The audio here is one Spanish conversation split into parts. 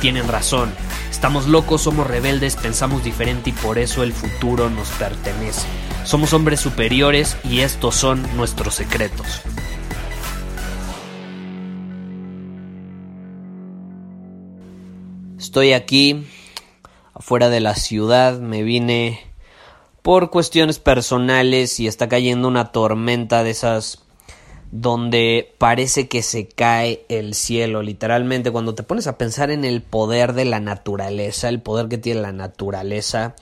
tienen razón. Estamos locos, somos rebeldes, pensamos diferente y por eso el futuro nos pertenece. Somos hombres superiores y estos son nuestros secretos. Estoy aquí afuera de la ciudad, me vine por cuestiones personales y está cayendo una tormenta de esas donde parece que se cae el cielo, literalmente, cuando te pones a pensar en el poder de la naturaleza, el poder que tiene la naturaleza,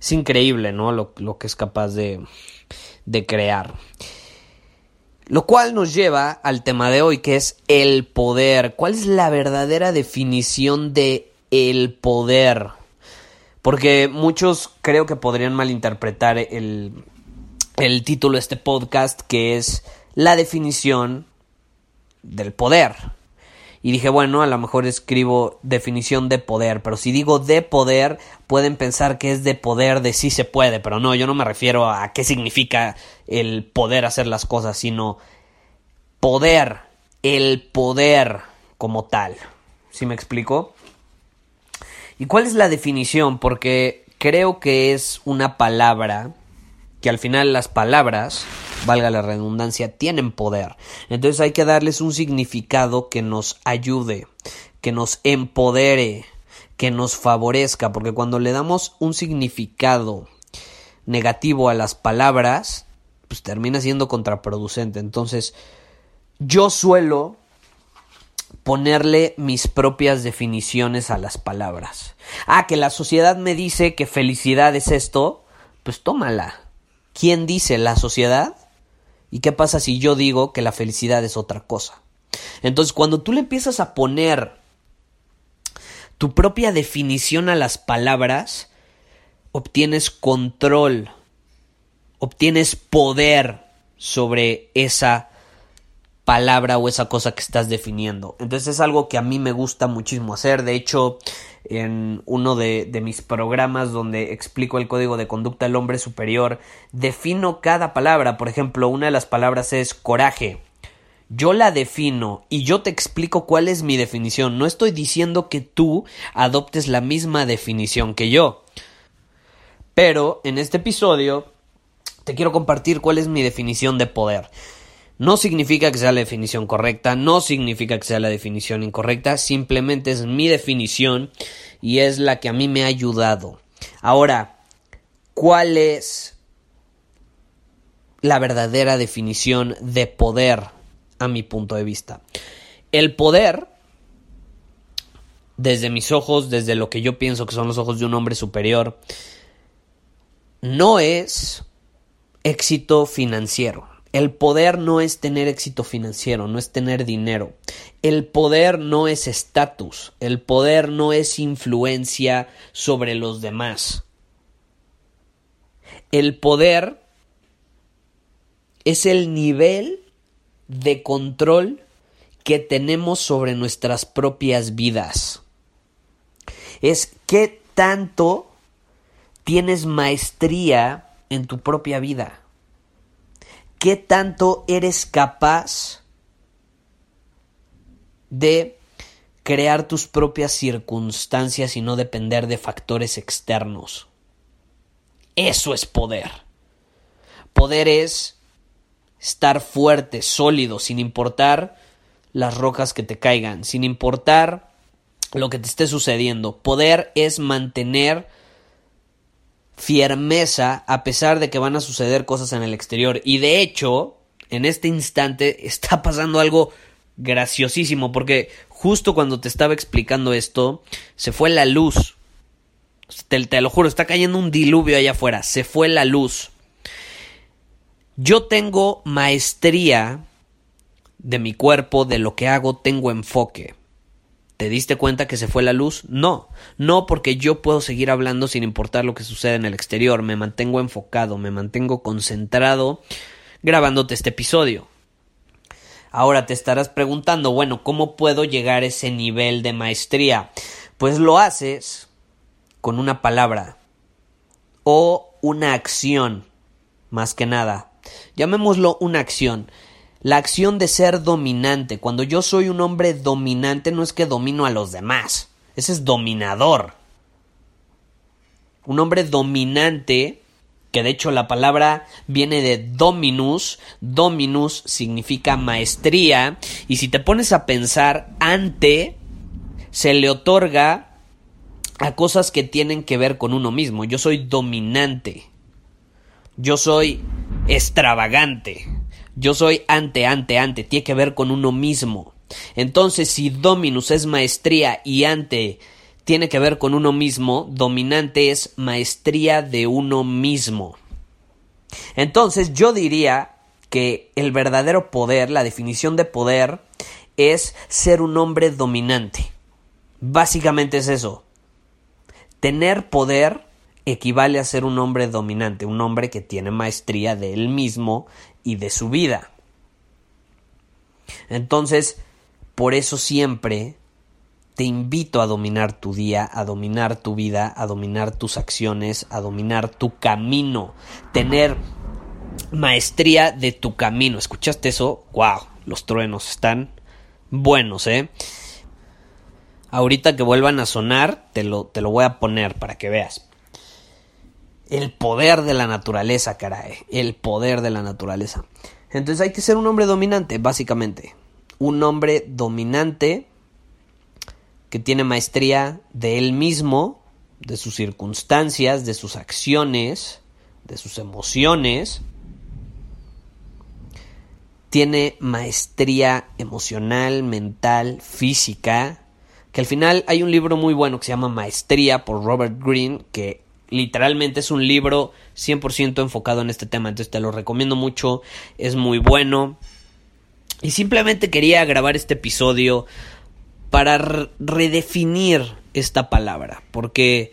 es increíble, ¿no? Lo, lo que es capaz de, de crear. Lo cual nos lleva al tema de hoy, que es el poder. ¿Cuál es la verdadera definición de el poder? Porque muchos creo que podrían malinterpretar el, el título de este podcast, que es la definición del poder. Y dije, bueno, a lo mejor escribo definición de poder, pero si digo de poder, pueden pensar que es de poder de sí se puede, pero no, yo no me refiero a qué significa el poder hacer las cosas, sino poder, el poder como tal. ¿Sí me explico? ¿Y cuál es la definición? Porque creo que es una palabra que al final las palabras, valga la redundancia, tienen poder. Entonces hay que darles un significado que nos ayude, que nos empodere, que nos favorezca, porque cuando le damos un significado negativo a las palabras, pues termina siendo contraproducente. Entonces, yo suelo ponerle mis propias definiciones a las palabras. Ah, que la sociedad me dice que felicidad es esto, pues tómala. ¿Quién dice la sociedad? ¿Y qué pasa si yo digo que la felicidad es otra cosa? Entonces, cuando tú le empiezas a poner tu propia definición a las palabras, obtienes control, obtienes poder sobre esa palabra o esa cosa que estás definiendo. Entonces es algo que a mí me gusta muchísimo hacer. De hecho, en uno de, de, mis programas donde explico el código de conducta del hombre superior, defino cada palabra. Por ejemplo, una de las palabras es coraje. Yo la defino y yo te explico cuál es mi definición. No estoy diciendo que tú adoptes la misma definición que yo. Pero en este episodio te quiero compartir cuál es mi definición de poder. No significa que sea la definición correcta, no significa que sea la definición incorrecta, simplemente es mi definición y es la que a mí me ha ayudado. Ahora, ¿cuál es la verdadera definición de poder a mi punto de vista? El poder, desde mis ojos, desde lo que yo pienso que son los ojos de un hombre superior, no es éxito financiero. El poder no es tener éxito financiero, no es tener dinero. El poder no es estatus, el poder no es influencia sobre los demás. El poder es el nivel de control que tenemos sobre nuestras propias vidas. Es qué tanto tienes maestría en tu propia vida qué tanto eres capaz de crear tus propias circunstancias y no depender de factores externos. Eso es poder. Poder es estar fuerte, sólido, sin importar las rocas que te caigan, sin importar lo que te esté sucediendo. Poder es mantener firmeza a pesar de que van a suceder cosas en el exterior. Y de hecho, en este instante está pasando algo graciosísimo porque justo cuando te estaba explicando esto, se fue la luz. Te, te lo juro, está cayendo un diluvio allá afuera. Se fue la luz. Yo tengo maestría de mi cuerpo, de lo que hago, tengo enfoque. ¿Te diste cuenta que se fue la luz? No, no porque yo puedo seguir hablando sin importar lo que suceda en el exterior, me mantengo enfocado, me mantengo concentrado grabándote este episodio. Ahora te estarás preguntando, bueno, ¿cómo puedo llegar a ese nivel de maestría? Pues lo haces con una palabra o una acción, más que nada. Llamémoslo una acción. La acción de ser dominante. Cuando yo soy un hombre dominante no es que domino a los demás. Ese es dominador. Un hombre dominante, que de hecho la palabra viene de dominus. Dominus significa maestría. Y si te pones a pensar, ante se le otorga a cosas que tienen que ver con uno mismo. Yo soy dominante. Yo soy extravagante. Yo soy ante, ante, ante, tiene que ver con uno mismo. Entonces, si dominus es maestría y ante tiene que ver con uno mismo, dominante es maestría de uno mismo. Entonces, yo diría que el verdadero poder, la definición de poder, es ser un hombre dominante. Básicamente es eso. Tener poder equivale a ser un hombre dominante, un hombre que tiene maestría de él mismo y de su vida. Entonces, por eso siempre te invito a dominar tu día, a dominar tu vida, a dominar tus acciones, a dominar tu camino, tener maestría de tu camino. ¿Escuchaste eso? ¡Wow! Los truenos están buenos, ¿eh? Ahorita que vuelvan a sonar, te lo, te lo voy a poner para que veas. El poder de la naturaleza, caray. El poder de la naturaleza. Entonces hay que ser un hombre dominante, básicamente. Un hombre dominante que tiene maestría de él mismo, de sus circunstancias, de sus acciones, de sus emociones. Tiene maestría emocional, mental, física. Que al final hay un libro muy bueno que se llama Maestría por Robert Greene, que literalmente es un libro 100% enfocado en este tema, entonces te lo recomiendo mucho, es muy bueno. Y simplemente quería grabar este episodio para redefinir esta palabra, porque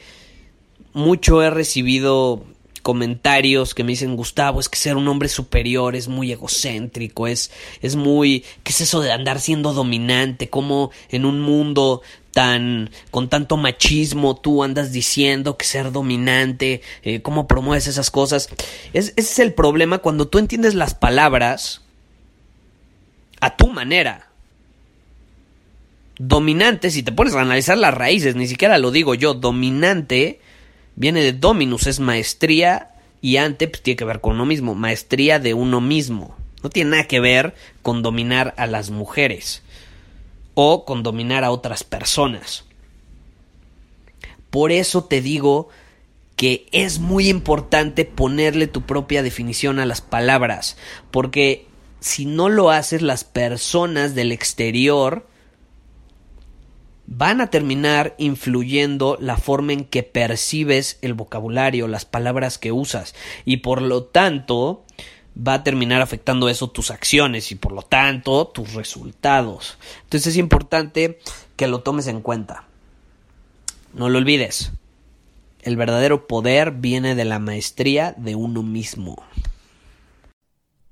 mucho he recibido comentarios que me dicen Gustavo, es que ser un hombre superior es muy egocéntrico, es, es muy, ¿qué es eso de andar siendo dominante? como en un mundo tan con tanto machismo tú andas diciendo que ser dominante, eh, cómo promueves esas cosas? Es, ese es el problema cuando tú entiendes las palabras a tu manera. Dominante, si te pones a analizar las raíces, ni siquiera lo digo yo, dominante Viene de dominus, es maestría, y ante pues, tiene que ver con uno mismo, maestría de uno mismo. No tiene nada que ver con dominar a las mujeres o con dominar a otras personas. Por eso te digo que es muy importante ponerle tu propia definición a las palabras, porque si no lo haces las personas del exterior van a terminar influyendo la forma en que percibes el vocabulario, las palabras que usas y por lo tanto va a terminar afectando eso tus acciones y por lo tanto tus resultados. Entonces es importante que lo tomes en cuenta. No lo olvides. El verdadero poder viene de la maestría de uno mismo.